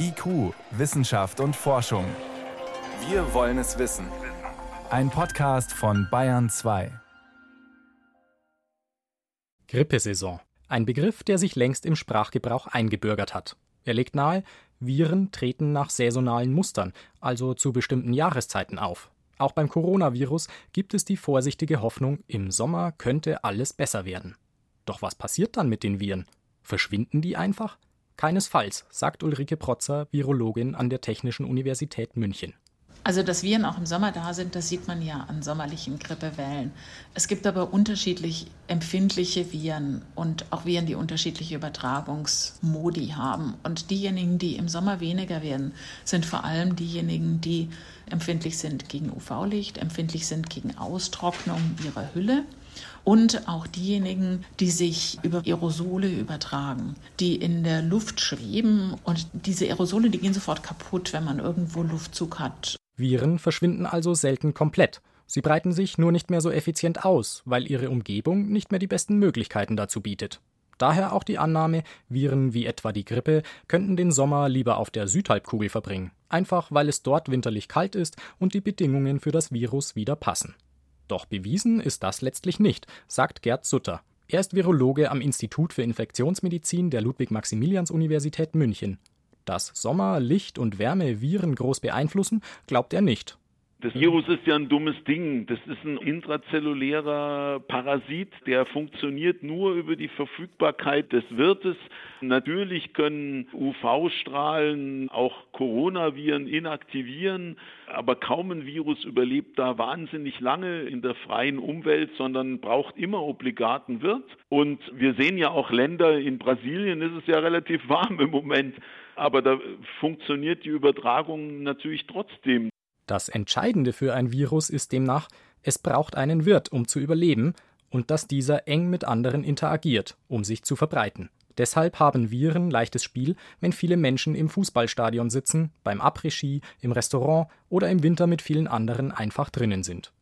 IQ, Wissenschaft und Forschung. Wir wollen es wissen. Ein Podcast von Bayern 2. Grippesaison. Ein Begriff, der sich längst im Sprachgebrauch eingebürgert hat. Er legt nahe, Viren treten nach saisonalen Mustern, also zu bestimmten Jahreszeiten auf. Auch beim Coronavirus gibt es die vorsichtige Hoffnung, im Sommer könnte alles besser werden. Doch was passiert dann mit den Viren? Verschwinden die einfach? Keinesfalls, sagt Ulrike Protzer, Virologin an der Technischen Universität München. Also, dass Viren auch im Sommer da sind, das sieht man ja an sommerlichen Grippewellen. Es gibt aber unterschiedlich empfindliche Viren und auch Viren, die unterschiedliche Übertragungsmodi haben. Und diejenigen, die im Sommer weniger werden, sind vor allem diejenigen, die empfindlich sind gegen UV-Licht, empfindlich sind gegen Austrocknung ihrer Hülle und auch diejenigen, die sich über Aerosole übertragen, die in der Luft schweben und diese Aerosole, die gehen sofort kaputt, wenn man irgendwo Luftzug hat. Viren verschwinden also selten komplett. Sie breiten sich nur nicht mehr so effizient aus, weil ihre Umgebung nicht mehr die besten Möglichkeiten dazu bietet. Daher auch die Annahme, Viren wie etwa die Grippe könnten den Sommer lieber auf der Südhalbkugel verbringen, einfach weil es dort winterlich kalt ist und die Bedingungen für das Virus wieder passen. Doch bewiesen ist das letztlich nicht, sagt Gerd Sutter. Er ist Virologe am Institut für Infektionsmedizin der Ludwig-Maximilians-Universität München. Dass Sommer, Licht und Wärme Viren groß beeinflussen, glaubt er nicht. Das Virus ist ja ein dummes Ding. Das ist ein intrazellulärer Parasit, der funktioniert nur über die Verfügbarkeit des Wirtes. Natürlich können UV-Strahlen auch Coronaviren inaktivieren, aber kaum ein Virus überlebt da wahnsinnig lange in der freien Umwelt, sondern braucht immer obligaten Wirt. Und wir sehen ja auch Länder, in Brasilien ist es ja relativ warm im Moment, aber da funktioniert die Übertragung natürlich trotzdem. Das Entscheidende für ein Virus ist demnach, es braucht einen Wirt, um zu überleben, und dass dieser eng mit anderen interagiert, um sich zu verbreiten. Deshalb haben Viren leichtes Spiel, wenn viele Menschen im Fußballstadion sitzen, beim Après-Ski, im Restaurant oder im Winter mit vielen anderen einfach drinnen sind.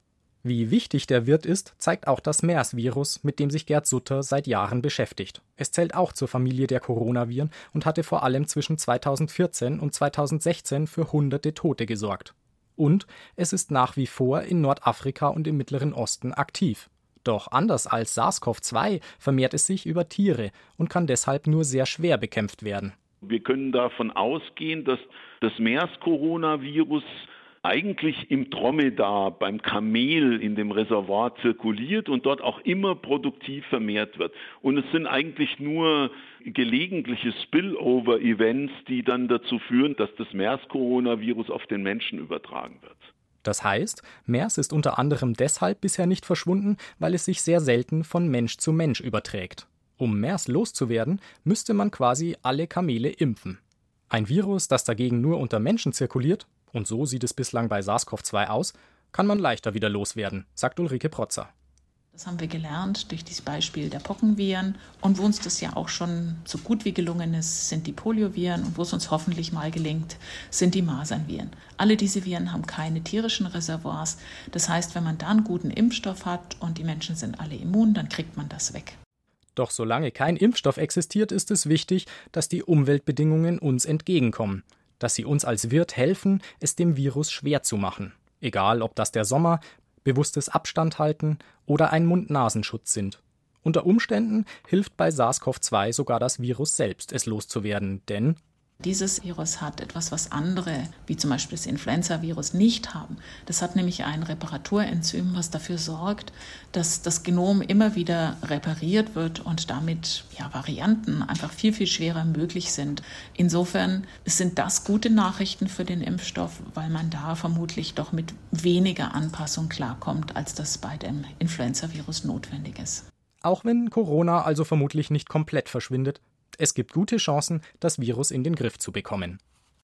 Wie wichtig der Wirt ist, zeigt auch das MERS-Virus, mit dem sich Gerd Sutter seit Jahren beschäftigt. Es zählt auch zur Familie der Coronaviren und hatte vor allem zwischen 2014 und 2016 für hunderte Tote gesorgt und es ist nach wie vor in Nordafrika und im Mittleren Osten aktiv. Doch anders als SARS-CoV-2 vermehrt es sich über Tiere und kann deshalb nur sehr schwer bekämpft werden. Wir können davon ausgehen, dass das MERS-Coronavirus eigentlich im Dromedar, beim Kamel in dem Reservoir zirkuliert und dort auch immer produktiv vermehrt wird. Und es sind eigentlich nur gelegentliche Spillover-Events, die dann dazu führen, dass das MERS-Coronavirus auf den Menschen übertragen wird. Das heißt, MERS ist unter anderem deshalb bisher nicht verschwunden, weil es sich sehr selten von Mensch zu Mensch überträgt. Um MERS loszuwerden, müsste man quasi alle Kamele impfen. Ein Virus, das dagegen nur unter Menschen zirkuliert, und so sieht es bislang bei SARS-CoV-2 aus, kann man leichter wieder loswerden, sagt Ulrike Protzer. Das haben wir gelernt durch dieses Beispiel der Pockenviren. Und wo uns das ja auch schon so gut wie gelungen ist, sind die Polioviren. Und wo es uns hoffentlich mal gelingt, sind die Masernviren. Alle diese Viren haben keine tierischen Reservoirs. Das heißt, wenn man da einen guten Impfstoff hat und die Menschen sind alle immun, dann kriegt man das weg. Doch solange kein Impfstoff existiert, ist es wichtig, dass die Umweltbedingungen uns entgegenkommen dass sie uns als Wirt helfen, es dem Virus schwer zu machen. Egal, ob das der Sommer, bewusstes Abstand halten oder ein Mund-Nasenschutz sind. Unter Umständen hilft bei SARS-CoV-2 sogar das Virus selbst, es loszuwerden, denn dieses Virus hat etwas, was andere, wie zum Beispiel das Influenza-Virus, nicht haben. Das hat nämlich ein Reparaturenzym, was dafür sorgt, dass das Genom immer wieder repariert wird und damit ja, Varianten einfach viel, viel schwerer möglich sind. Insofern sind das gute Nachrichten für den Impfstoff, weil man da vermutlich doch mit weniger Anpassung klarkommt, als das bei dem Influenza-Virus notwendig ist. Auch wenn Corona also vermutlich nicht komplett verschwindet, es gibt gute Chancen, das Virus in den Griff zu bekommen.